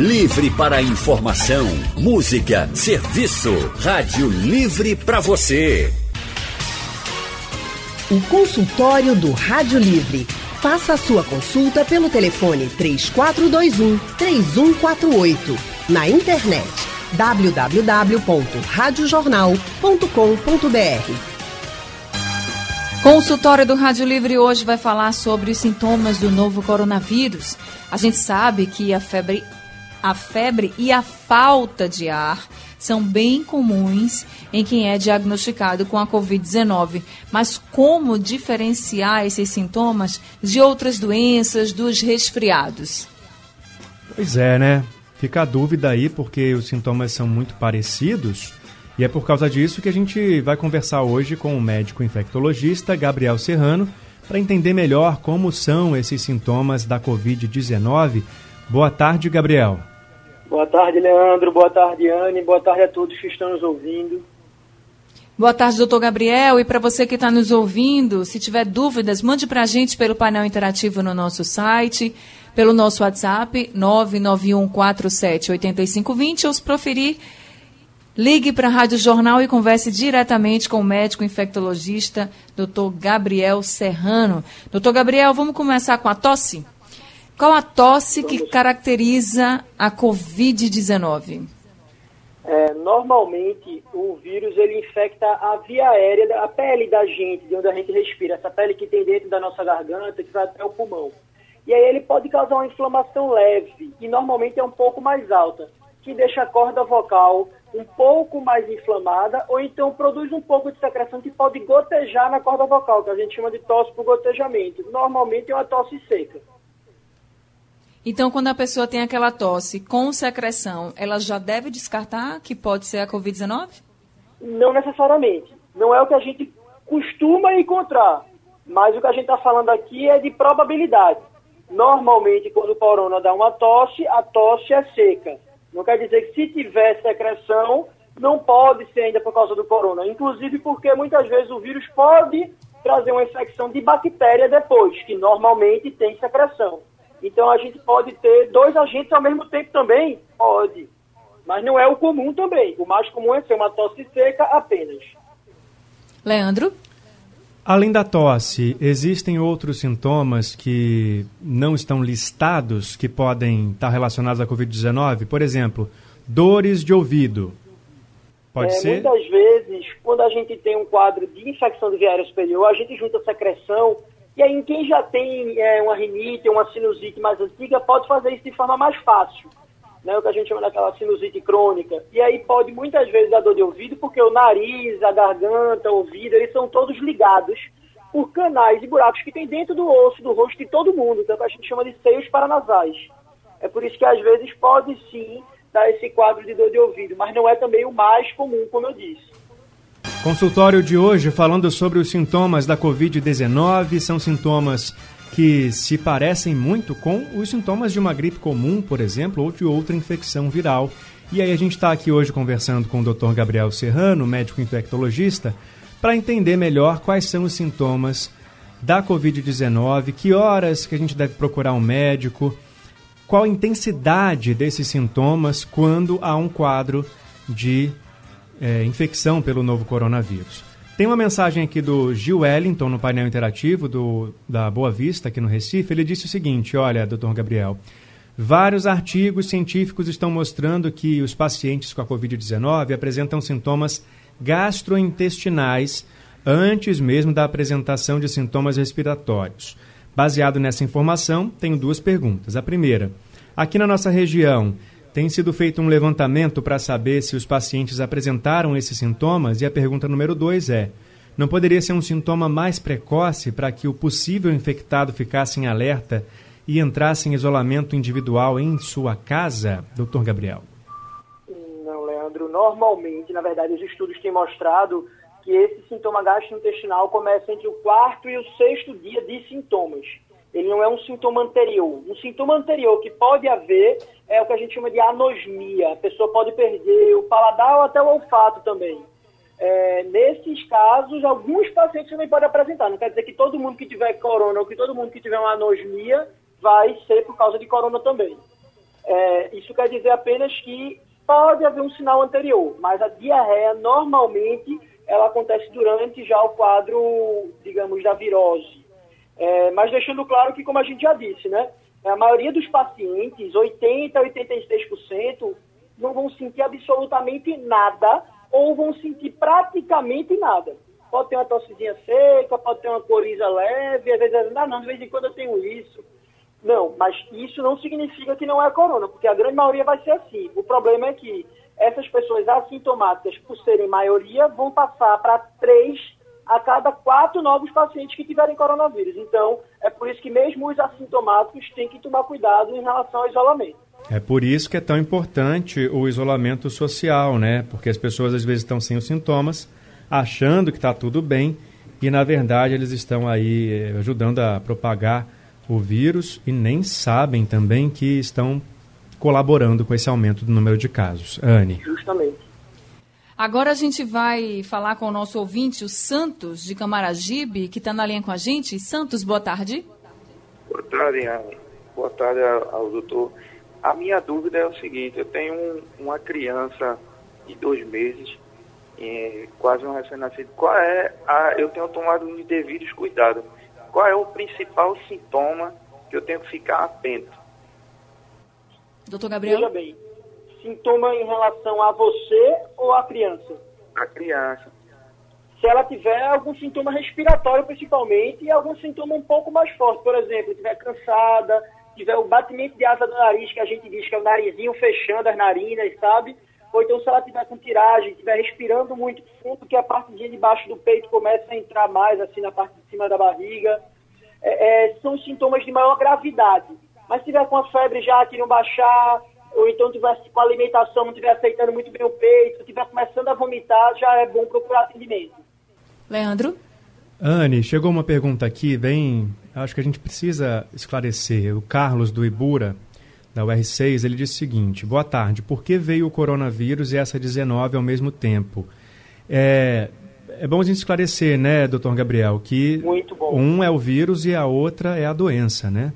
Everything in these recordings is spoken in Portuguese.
Livre para informação, música, serviço. Rádio Livre para você. O consultório do Rádio Livre. Faça a sua consulta pelo telefone 3421 3148. Na internet www.radiojornal.com.br. Consultório do Rádio Livre hoje vai falar sobre os sintomas do novo coronavírus. A gente sabe que a febre, a febre e a falta de ar são bem comuns em quem é diagnosticado com a Covid-19. Mas como diferenciar esses sintomas de outras doenças, dos resfriados? Pois é, né? Fica a dúvida aí, porque os sintomas são muito parecidos. E é por causa disso que a gente vai conversar hoje com o médico infectologista Gabriel Serrano para entender melhor como são esses sintomas da Covid-19. Boa tarde, Gabriel. Boa tarde, Leandro. Boa tarde, Anne. Boa tarde a todos que estão nos ouvindo. Boa tarde, doutor Gabriel. E para você que está nos ouvindo, se tiver dúvidas, mande para a gente pelo painel interativo no nosso site, pelo nosso WhatsApp, 991478520, ou se proferir, Ligue para a Rádio Jornal e converse diretamente com o médico infectologista, Dr. Gabriel Serrano. Doutor Gabriel, vamos começar com a tosse? Qual a tosse que caracteriza a Covid-19? É, normalmente, o vírus ele infecta a via aérea, a pele da gente, de onde a gente respira, essa pele que tem dentro da nossa garganta, que vai até o pulmão. E aí ele pode causar uma inflamação leve, e normalmente é um pouco mais alta, que deixa a corda vocal um pouco mais inflamada, ou então produz um pouco de secreção que pode gotejar na corda vocal, que a gente chama de tosse por gotejamento. Normalmente é uma tosse seca. Então, quando a pessoa tem aquela tosse com secreção, ela já deve descartar que pode ser a Covid-19? Não necessariamente. Não é o que a gente costuma encontrar. Mas o que a gente está falando aqui é de probabilidade. Normalmente, quando o corona dá uma tosse, a tosse é seca. Não quer dizer que se tiver secreção, não pode ser ainda por causa do corona. Inclusive porque muitas vezes o vírus pode trazer uma infecção de bactéria depois, que normalmente tem secreção. Então a gente pode ter dois agentes ao mesmo tempo também? Pode. Mas não é o comum também. O mais comum é ser uma tosse seca apenas. Leandro? Além da tosse, existem outros sintomas que não estão listados que podem estar relacionados à Covid-19? Por exemplo, dores de ouvido. Pode é, ser? Muitas vezes, quando a gente tem um quadro de infecção de via aérea superior, a gente junta secreção, e aí quem já tem é, uma rinite, uma sinusite mais antiga, pode fazer isso de forma mais fácil né, o que a gente chama daquela sinusite crônica. E aí pode muitas vezes dar dor de ouvido, porque o nariz, a garganta, o ouvido, eles são todos ligados por canais e buracos que tem dentro do osso, do rosto de todo mundo, então a gente chama de seios paranasais. É por isso que às vezes pode sim dar esse quadro de dor de ouvido, mas não é também o mais comum, como eu disse. Consultório de hoje falando sobre os sintomas da Covid-19, são sintomas que se parecem muito com os sintomas de uma gripe comum, por exemplo, ou de outra infecção viral. E aí a gente está aqui hoje conversando com o Dr. Gabriel Serrano, médico infectologista, para entender melhor quais são os sintomas da Covid-19, que horas que a gente deve procurar um médico, qual a intensidade desses sintomas quando há um quadro de é, infecção pelo novo coronavírus. Tem uma mensagem aqui do Gil Wellington no painel interativo do, da Boa Vista, aqui no Recife. Ele disse o seguinte: Olha, doutor Gabriel, vários artigos científicos estão mostrando que os pacientes com a Covid-19 apresentam sintomas gastrointestinais antes mesmo da apresentação de sintomas respiratórios. Baseado nessa informação, tenho duas perguntas. A primeira: aqui na nossa região, tem sido feito um levantamento para saber se os pacientes apresentaram esses sintomas e a pergunta número dois é: não poderia ser um sintoma mais precoce para que o possível infectado ficasse em alerta e entrasse em isolamento individual em sua casa, doutor Gabriel? Não, Leandro. Normalmente, na verdade, os estudos têm mostrado que esse sintoma gastrointestinal começa entre o quarto e o sexto dia de sintomas ele não é um sintoma anterior. Um sintoma anterior que pode haver é o que a gente chama de anosmia. A pessoa pode perder o paladar ou até o olfato também. É, nesses casos, alguns pacientes também podem apresentar. Não quer dizer que todo mundo que tiver corona ou que todo mundo que tiver uma anosmia vai ser por causa de corona também. É, isso quer dizer apenas que pode haver um sinal anterior, mas a diarreia normalmente ela acontece durante já o quadro, digamos, da virose. É, mas deixando claro que, como a gente já disse, né, a maioria dos pacientes, 80% a 86%, não vão sentir absolutamente nada ou vão sentir praticamente nada. Pode ter uma tossezinha seca, pode ter uma coriza leve, às vezes, ah, não, de vez em quando eu tenho isso. Não, mas isso não significa que não é corona, porque a grande maioria vai ser assim. O problema é que essas pessoas assintomáticas, por serem maioria, vão passar para três a cada quatro novos pacientes que tiverem coronavírus. Então, é por isso que mesmo os assintomáticos têm que tomar cuidado em relação ao isolamento. É por isso que é tão importante o isolamento social, né? Porque as pessoas às vezes estão sem os sintomas, achando que está tudo bem, e na verdade eles estão aí eh, ajudando a propagar o vírus e nem sabem também que estão colaborando com esse aumento do número de casos. Anne. Justamente. Agora a gente vai falar com o nosso ouvinte, o Santos, de Camaragibe, que está na linha com a gente. Santos, boa tarde. Boa tarde, Anne. Boa tarde ao doutor. A minha dúvida é o seguinte, eu tenho um, uma criança de dois meses, é, quase um recém-nascido. Qual é a. Eu tenho tomado os devidos cuidados. Qual é o principal sintoma que eu tenho que ficar atento? Doutor Gabriel? Veja bem, sintoma em relação a você ou à criança? A criança. Se ela tiver algum sintoma respiratório, principalmente, e algum sintoma um pouco mais forte, por exemplo, estiver cansada, tiver o batimento de asa do nariz, que a gente diz que é o narizinho fechando as narinas, sabe? Ou então se ela tiver com tiragem, estiver respirando muito fundo, que a parte de baixo do peito começa a entrar mais, assim, na parte de cima da barriga. É, é, são sintomas de maior gravidade. Mas se tiver com a febre já que não baixar, ou então tiver com a alimentação, não estiver aceitando muito bem o peito, estiver começando a vomitar, já é bom procurar atendimento. Leandro? Anne, chegou uma pergunta aqui, bem. Acho que a gente precisa esclarecer. O Carlos do Ibura, da UR6, ele disse o seguinte: Boa tarde, por que veio o coronavírus e essa 19 ao mesmo tempo? É, é bom a gente esclarecer, né, doutor Gabriel, que um é o vírus e a outra é a doença, né?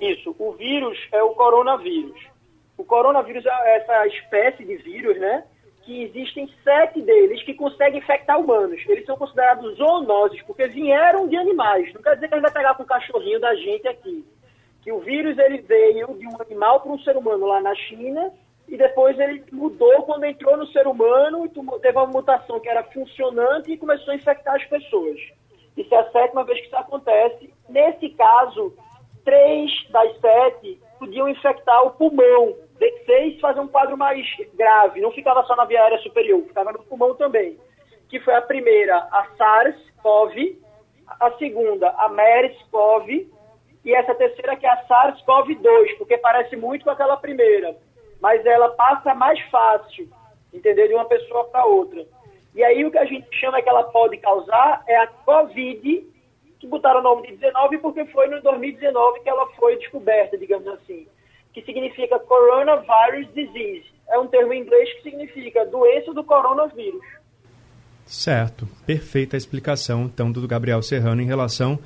Isso, o vírus é o coronavírus. O coronavírus é essa espécie de vírus, né? Que existem sete deles que conseguem infectar humanos. Eles são considerados zoonoses, porque vieram de animais. Não quer dizer que a gente vai pegar com o cachorrinho da gente aqui. Que o vírus ele veio de um animal para um ser humano lá na China e depois ele mudou quando entrou no ser humano teve uma mutação que era funcionante e começou a infectar as pessoas. Isso é a sétima vez que isso acontece. Nesse caso, três das sete podiam infectar o pulmão. Seis fazer um quadro mais grave, não ficava só na via aérea superior, ficava no pulmão também. Que foi a primeira, a SARS-CoV, a segunda, a MERS-CoV, e essa terceira que é a SARS-CoV-2, porque parece muito com aquela primeira, mas ela passa mais fácil, entendeu? De uma pessoa para outra. E aí o que a gente chama que ela pode causar é a COVID que botaram o nome de 19 porque foi no 2019 que ela foi descoberta, digamos assim, que significa Coronavirus Disease. É um termo em inglês que significa doença do coronavírus. Certo, perfeita a explicação então do Gabriel Serrano em relação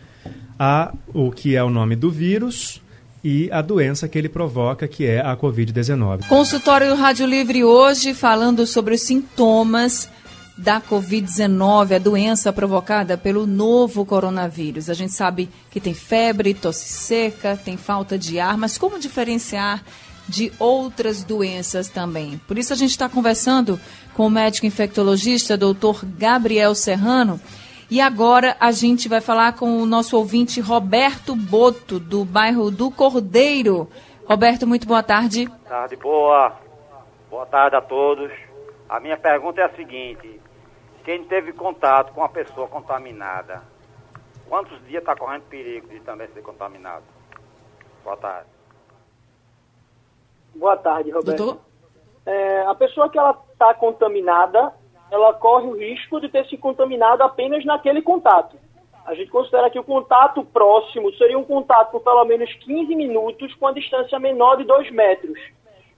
a o que é o nome do vírus e a doença que ele provoca, que é a Covid-19. Consultório Rádio Livre hoje falando sobre os sintomas da Covid-19, a doença provocada pelo novo coronavírus. A gente sabe que tem febre, tosse seca, tem falta de ar, mas como diferenciar de outras doenças também? Por isso a gente está conversando com o médico infectologista, doutor Gabriel Serrano. E agora a gente vai falar com o nosso ouvinte Roberto Boto, do bairro do Cordeiro. Roberto, muito boa tarde. Boa tarde, boa. Boa tarde a todos. A minha pergunta é a seguinte: quem teve contato com a pessoa contaminada, quantos dias está correndo perigo de também ser contaminado? Boa tarde. Boa tarde, Roberto. É, a pessoa que ela está contaminada, ela corre o risco de ter se contaminado apenas naquele contato. A gente considera que o contato próximo seria um contato por pelo menos 15 minutos com a distância menor de 2 metros.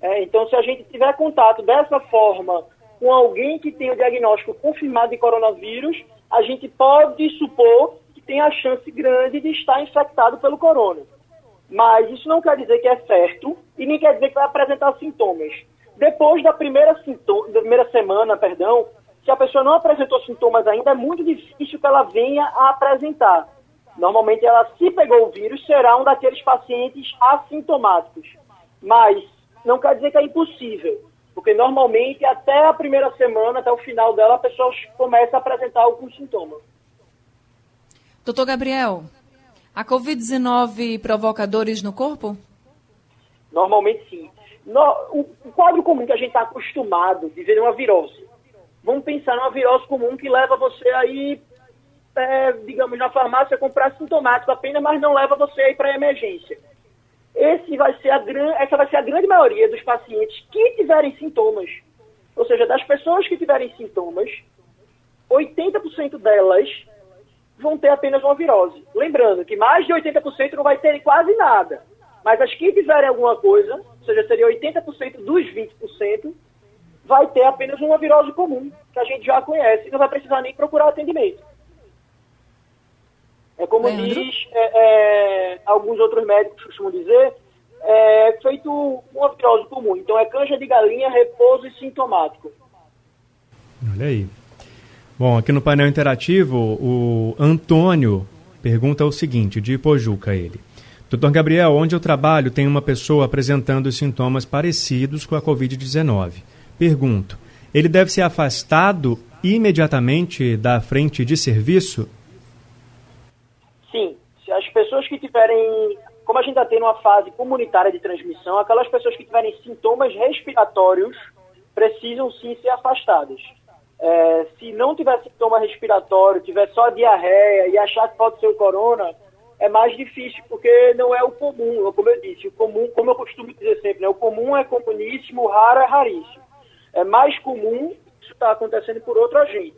É, então, se a gente tiver contato dessa forma com alguém que tem o diagnóstico confirmado de coronavírus, a gente pode supor que tem a chance grande de estar infectado pelo corona. Mas isso não quer dizer que é certo e nem quer dizer que vai apresentar sintomas. Depois da primeira, da primeira semana, perdão, se a pessoa não apresentou sintomas ainda, é muito difícil que ela venha a apresentar. Normalmente, ela, se pegou o vírus, será um daqueles pacientes assintomáticos. Mas não quer dizer que é impossível, porque normalmente, até a primeira semana, até o final dela, a pessoa começa a apresentar algum sintoma. Doutor Gabriel, a Covid-19 provoca dores no corpo? Normalmente sim. No, o, o, quadro comum que a gente está acostumado de ver é uma virose. Vamos pensar numa virose comum que leva você aí, é, digamos, na farmácia comprar sintomático apenas, mas não leva você aí para a emergência. Esse vai ser a, essa vai ser a grande maioria dos pacientes que tiverem sintomas. Ou seja, das pessoas que tiverem sintomas, 80% delas vão ter apenas uma virose. Lembrando que mais de 80% não vai ter quase nada. Mas as que tiverem alguma coisa, ou seja, seria 80% dos 20%, vai ter apenas uma virose comum, que a gente já conhece, e não vai precisar nem procurar atendimento. É como Leandro? diz é, é, alguns outros médicos costumam dizer, é feito uma virose comum. Então é canja de galinha, repouso e sintomático. Olha aí. Bom, aqui no painel interativo, o Antônio pergunta o seguinte, de Pojuca ele. Doutor Gabriel, onde eu trabalho tem uma pessoa apresentando sintomas parecidos com a Covid-19. Pergunto, ele deve ser afastado imediatamente da frente de serviço? Pessoas que tiverem, como a gente está tendo uma fase comunitária de transmissão, aquelas pessoas que tiverem sintomas respiratórios precisam sim ser afastadas. É, se não tiver sintoma respiratório, tiver só diarreia e achar que pode ser o corona, é mais difícil, porque não é o comum, como eu disse, o comum, como eu costumo dizer sempre, né, o comum é comuníssimo, o raro é raríssimo. É mais comum isso está acontecendo por outro agente.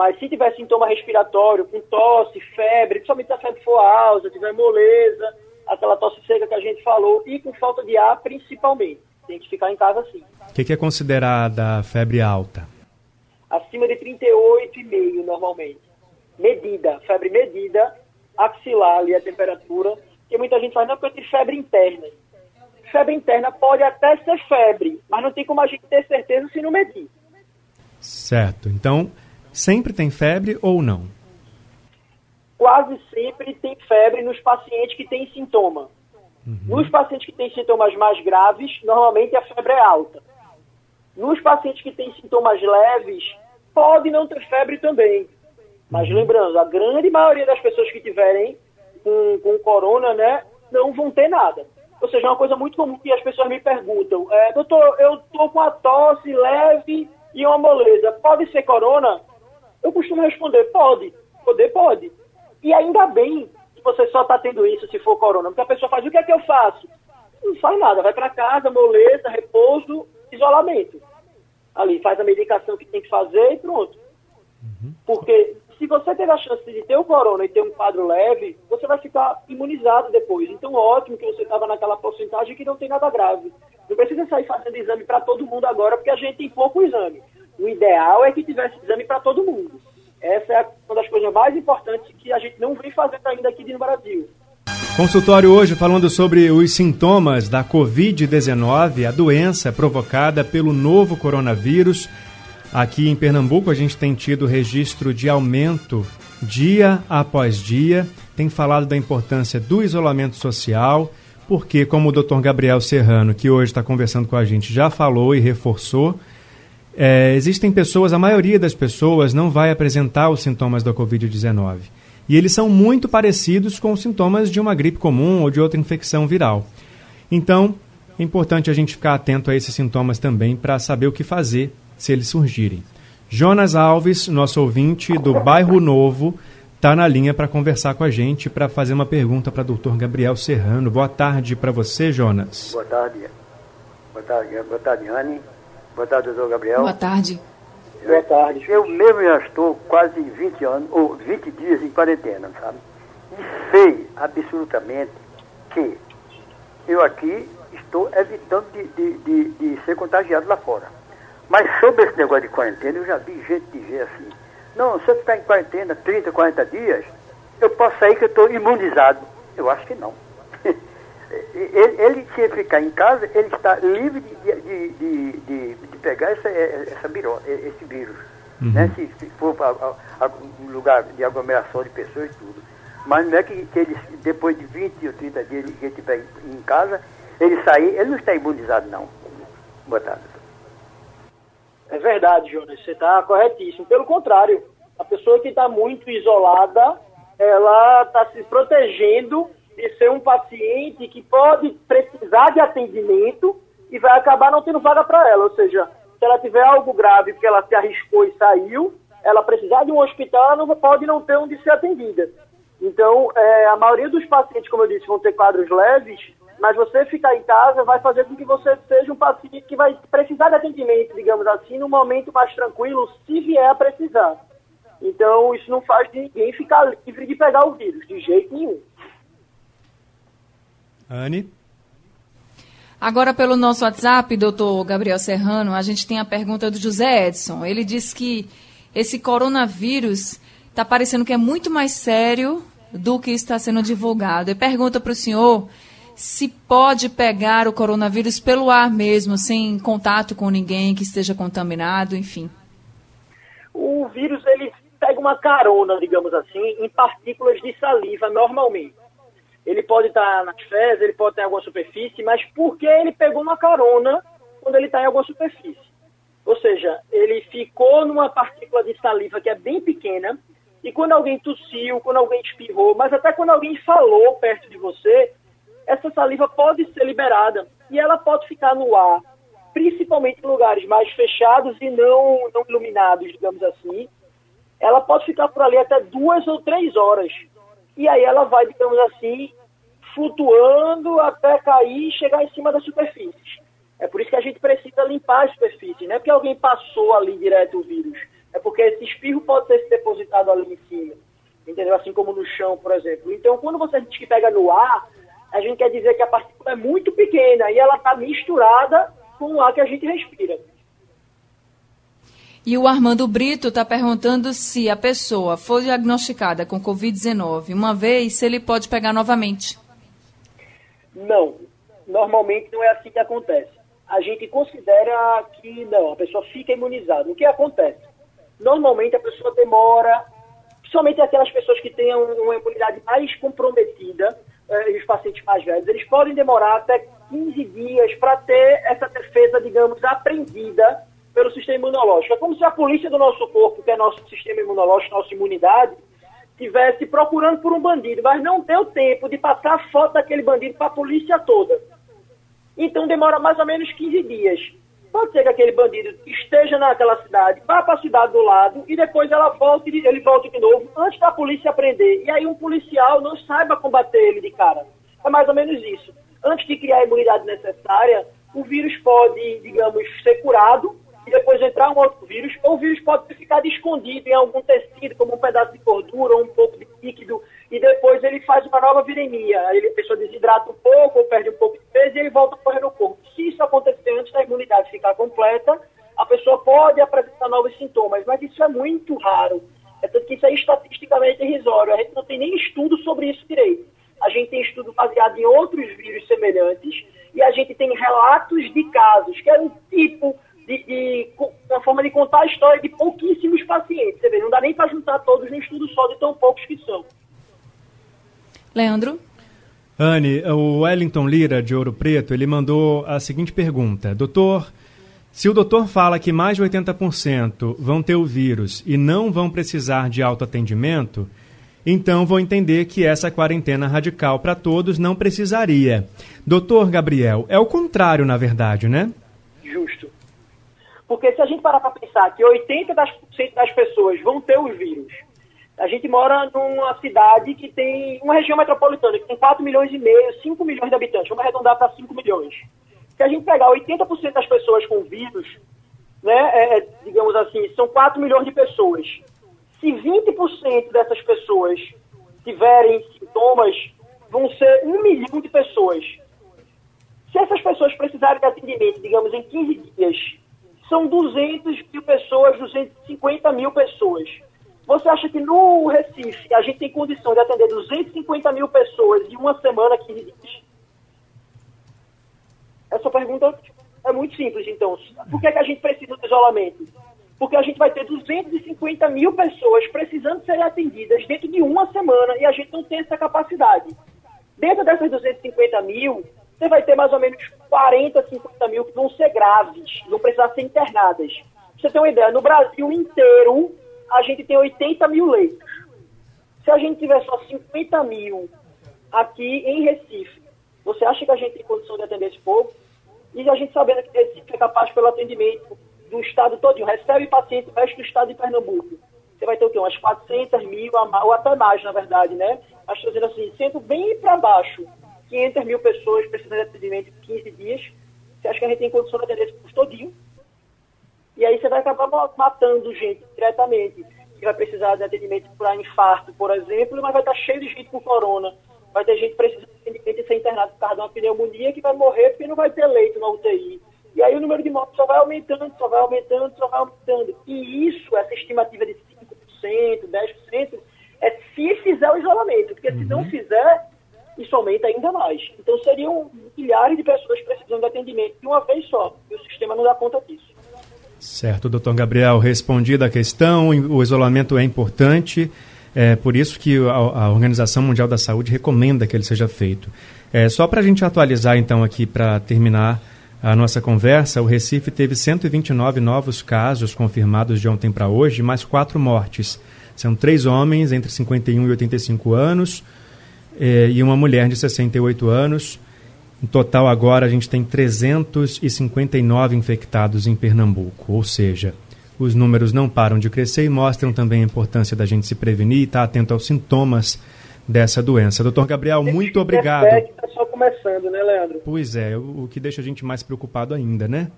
Mas se tiver sintoma respiratório, com tosse, febre, principalmente se a febre for alta, tiver moleza, aquela tosse seca que a gente falou, e com falta de ar principalmente, tem que ficar em casa sim. O que, que é considerada febre alta? acima de 38,5 normalmente. Medida, febre medida, axilar ali a temperatura, que muita gente faz, não, porque eu tive febre interna. Febre interna pode até ser febre, mas não tem como a gente ter certeza se não medir. Certo. Então, sempre tem febre ou não? Quase sempre tem febre nos pacientes que têm sintoma. Uhum. Nos pacientes que têm sintomas mais graves, normalmente a febre é alta. Nos pacientes que têm sintomas leves, pode não ter febre também. Mas uhum. lembrando, a grande maioria das pessoas que tiverem com, com corona, né, não vão ter nada. Ou seja, é uma coisa muito comum que as pessoas me perguntam, é, doutor, eu estou com a tosse leve e uma moleza, pode ser corona? Eu costumo responder, pode, poder pode. E ainda bem que você só está tendo isso se for corona, porque a pessoa faz, o que é que eu faço? Não faz nada, vai para casa, moleza, repouso, isolamento. Ali, faz a medicação que tem que fazer e pronto. Uhum. Porque se você teve a chance de ter o corona e ter um quadro leve, você vai ficar imunizado depois. Então, ótimo que você estava naquela porcentagem que não tem nada grave. Não precisa sair fazendo exame para todo mundo agora, porque a gente tem pouco exame. O ideal é que tivesse exame para todo mundo. Essa é uma das coisas mais importantes que a gente não vem fazendo ainda aqui no Brasil. Consultório hoje falando sobre os sintomas da Covid-19, a doença provocada pelo novo coronavírus. Aqui em Pernambuco a gente tem tido registro de aumento dia após dia, tem falado da importância do isolamento social, porque, como o Dr. Gabriel Serrano, que hoje está conversando com a gente, já falou e reforçou, é, existem pessoas, a maioria das pessoas não vai apresentar os sintomas da Covid-19 e eles são muito parecidos com os sintomas de uma gripe comum ou de outra infecção viral. Então, é importante a gente ficar atento a esses sintomas também para saber o que fazer se eles surgirem. Jonas Alves, nosso ouvinte do Bairro Novo, está na linha para conversar com a gente, para fazer uma pergunta para o doutor Gabriel Serrano. Boa tarde para você, Jonas. Boa tarde. Boa tarde, boa tarde, Anne. Boa tarde, doutor Gabriel. Boa tarde. Boa tarde. Eu mesmo já estou quase 20 anos, ou 20 dias em quarentena, sabe? E sei absolutamente que eu aqui estou evitando de, de, de, de ser contagiado lá fora. Mas sobre esse negócio de quarentena, eu já vi gente dizer assim, não, se eu ficar em quarentena 30, 40 dias, eu posso sair que eu estou imunizado. Eu acho que não. Ele, ele, se ficar em casa, ele está livre de, de, de, de, de pegar essa, essa viró, esse vírus. Uhum. Né? Se, se for para um lugar de aglomeração de pessoas e tudo. Mas não é que, que ele, depois de 20 ou 30 dias que ele estiver em casa, ele sair, ele não está imunizado, não. Boa tarde. É verdade, Jonas, você está corretíssimo. Pelo contrário, a pessoa que está muito isolada, ela está se protegendo de ser um paciente que pode precisar de atendimento e vai acabar não tendo vaga para ela. Ou seja, se ela tiver algo grave porque ela se arriscou e saiu, ela precisar de um hospital, ela não pode não ter onde ser atendida. Então, é, a maioria dos pacientes, como eu disse, vão ter quadros leves, mas você ficar em casa vai fazer com que você seja um paciente que vai precisar de atendimento, digamos assim, no momento mais tranquilo, se vier a precisar. Então, isso não faz ninguém ficar livre de pegar o vírus, de jeito nenhum. Anne? Agora, pelo nosso WhatsApp, doutor Gabriel Serrano, a gente tem a pergunta do José Edson. Ele diz que esse coronavírus está parecendo que é muito mais sério do que está sendo divulgado. E pergunta para o senhor se pode pegar o coronavírus pelo ar mesmo, sem contato com ninguém que esteja contaminado, enfim. O vírus ele pega uma carona, digamos assim, em partículas de saliva normalmente ele pode estar nas fezes, ele pode estar em alguma superfície, mas por que ele pegou uma carona quando ele está em alguma superfície? Ou seja, ele ficou numa partícula de saliva que é bem pequena, e quando alguém tossiu, quando alguém espirrou, mas até quando alguém falou perto de você, essa saliva pode ser liberada e ela pode ficar no ar, principalmente em lugares mais fechados e não, não iluminados, digamos assim. Ela pode ficar por ali até duas ou três horas. E aí ela vai, digamos assim, flutuando até cair e chegar em cima da superfície. É por isso que a gente precisa limpar a superfície. Não é porque alguém passou ali direto o vírus. É porque esse espirro pode ter se depositado ali em cima. Entendeu? Assim como no chão, por exemplo. Então, quando você diz que pega no ar, a gente quer dizer que a partícula é muito pequena e ela está misturada com o ar que a gente respira. E o Armando Brito está perguntando se a pessoa for diagnosticada com Covid-19 uma vez, se ele pode pegar novamente. Não, normalmente não é assim que acontece. A gente considera que não, a pessoa fica imunizada. O que acontece? Normalmente a pessoa demora, principalmente aquelas pessoas que têm uma imunidade mais comprometida, eh, os pacientes mais velhos, eles podem demorar até 15 dias para ter essa defesa, digamos, aprendida pelo sistema imunológico. É como se a polícia do nosso corpo, que é nosso sistema imunológico, nossa imunidade, estivesse procurando por um bandido, mas não deu tempo de passar a foto daquele bandido para a polícia toda. Então demora mais ou menos 15 dias. Pode ser que aquele bandido esteja naquela cidade, vá para a cidade do lado e depois ela volte, ele volte de novo antes da polícia prender. E aí um policial não saiba combater ele de cara. É mais ou menos isso. Antes de criar a imunidade necessária, o vírus pode, digamos, ser curado e depois entrar um outro vírus, ou o vírus pode ter ficado escondido em algum tecido, como um pedaço de gordura ou um pouco de líquido, e depois ele faz uma nova viremia. Aí a pessoa desidrata um pouco, ou perde um pouco de peso, e ele volta a correr no corpo. Se isso acontecer antes da imunidade ficar completa, a pessoa pode apresentar novos sintomas, mas isso é muito raro. É tanto que isso é estatisticamente irrisório. A gente não tem nem estudo sobre isso direito. A gente tem estudo baseado em outros vírus semelhantes, e a gente tem relatos de casos, que é um tipo de, de, uma forma de contar a história de pouquíssimos pacientes. Você vê, não dá nem para juntar todos no estudo só de tão poucos que são. Leandro? Anne, o Wellington Lira, de Ouro Preto, ele mandou a seguinte pergunta. Doutor, se o doutor fala que mais de 80% vão ter o vírus e não vão precisar de autoatendimento, então vou entender que essa quarentena radical para todos não precisaria. Doutor Gabriel, é o contrário, na verdade, né? Porque se a gente parar para pensar que 80% das pessoas vão ter os vírus, a gente mora numa cidade que tem uma região metropolitana que tem 4 milhões e meio, 5 milhões de habitantes, vamos arredondar para 5 milhões. Se a gente pegar 80% das pessoas com vírus, né, é, é, digamos assim, são 4 milhões de pessoas. Se 20% dessas pessoas tiverem sintomas, vão ser 1 milhão de pessoas. Se essas pessoas precisarem de atendimento, digamos, em 15 dias, são 200 mil pessoas, 250 mil pessoas. Você acha que no Recife a gente tem condição de atender 250 mil pessoas em uma semana, 15 dias? Essa pergunta é muito simples, então. Por que, é que a gente precisa do isolamento? Porque a gente vai ter 250 mil pessoas precisando ser atendidas dentro de uma semana e a gente não tem essa capacidade. Dentro dessas 250 mil, você vai ter mais ou menos 40, 50 mil que vão ser graves, vão precisar ser internadas. Pra você ter uma ideia, no Brasil inteiro, a gente tem 80 mil leitos. Se a gente tiver só 50 mil aqui em Recife, você acha que a gente tem condição de atender esse povo? E a gente sabendo que Recife é capaz pelo atendimento do estado todo, recebe paciente do resto do estado de Pernambuco. Você vai ter o quê? Umas 400 mil, ou até mais, na verdade, né? Acho que assim, sendo bem para baixo, 500 mil pessoas precisando de atendimento em 15 dias, você acha que a gente tem condição de atender esse custo todinho? E aí você vai acabar matando gente diretamente, que vai precisar de atendimento para infarto, por exemplo, mas vai estar cheio de gente com corona. Vai ter gente precisando de atendimento e ser internado por causa de uma pneumonia que vai morrer porque não vai ter leito na UTI. E aí o número de mortes só vai aumentando, só vai aumentando, só vai aumentando. E isso, essa estimativa de 5%, 10%, é se fizer o isolamento. Porque se não uhum. fizer, isso aumenta ainda mais. Então seriam milhares de pessoas precisando de atendimento de uma vez só. E o sistema não dá conta disso. Certo, doutor Gabriel, respondida a questão, o isolamento é importante, é por isso que a, a Organização Mundial da Saúde recomenda que ele seja feito. É, só para a gente atualizar então aqui, para terminar a nossa conversa, o Recife teve 129 novos casos confirmados de ontem para hoje, mais quatro mortes. São três homens entre 51 e 85 anos, eh, e uma mulher de 68 anos. Em total, agora, a gente tem 359 infectados em Pernambuco, ou seja, os números não param de crescer e mostram também a importância da gente se prevenir e estar atento aos sintomas dessa doença. Doutor Gabriel, muito obrigado. Está só começando, né, Leandro? Pois é, o que deixa a gente mais preocupado ainda, né?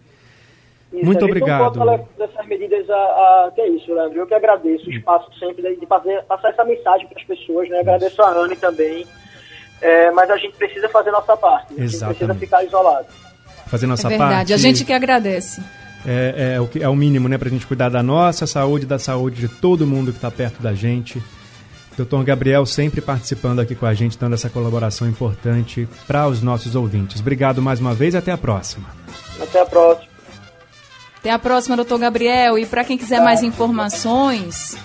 Isso, muito obrigado. Dessas medidas a, a, que é isso, Leandro. Eu que agradeço o espaço sempre de, de fazer, passar essa mensagem para as pessoas, né? Agradeço a Anne também. É, mas a gente precisa fazer nossa parte. A gente precisa ficar isolado. Fazer nossa é verdade. parte. A gente que agradece. É, é, o, que, é o mínimo, né? Para a gente cuidar da nossa saúde, da saúde de todo mundo que está perto da gente. Doutor Gabriel sempre participando aqui com a gente, dando essa colaboração importante para os nossos ouvintes. Obrigado mais uma vez e até a próxima. Até a próxima. Até a próxima, doutor Gabriel. E para quem quiser mais informações,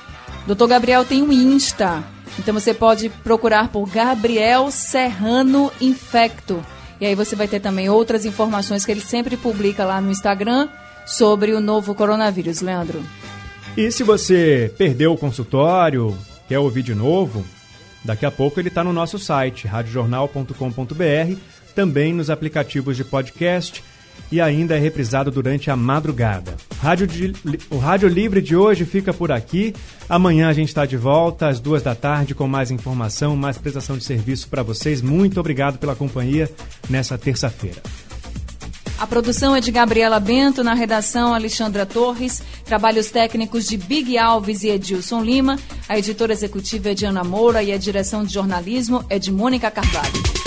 doutor Gabriel tem um Insta. Então você pode procurar por Gabriel Serrano Infecto. E aí você vai ter também outras informações que ele sempre publica lá no Instagram sobre o novo coronavírus, Leandro. E se você perdeu o consultório, quer ouvir de novo, daqui a pouco ele está no nosso site, radiojornal.com.br, também nos aplicativos de podcast e ainda é reprisado durante a madrugada. Rádio de, o Rádio Livre de hoje fica por aqui. Amanhã a gente está de volta às duas da tarde com mais informação, mais prestação de serviço para vocês. Muito obrigado pela companhia nessa terça-feira. A produção é de Gabriela Bento, na redação Alexandra Torres, trabalhos técnicos de Big Alves e Edilson Lima, a editora executiva é de Ana Moura e a direção de jornalismo é de Mônica Carvalho.